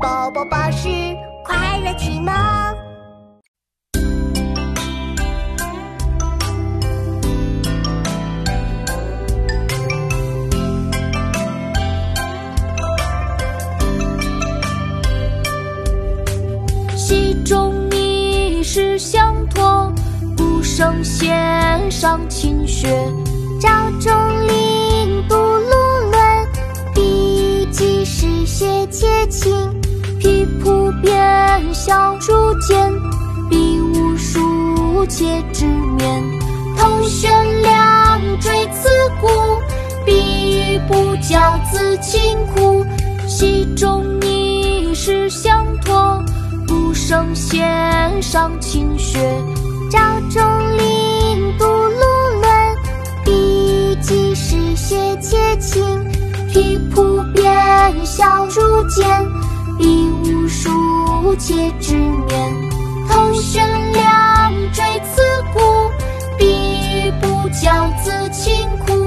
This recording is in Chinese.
宝宝巴士快乐启蒙。戏中泥石相托，鼓声弦上清雪。朝中令不卢伦，笔迹诗写且清。皮铺边小竹简，笔无书且知面。头悬梁锥刺股，笔语不教子勤苦。戏中泥石相托，鼓声弦上清雪。赵中令不卢伦，笔迹诗写且清。皆执念头悬梁锥刺骨，必不教自勤苦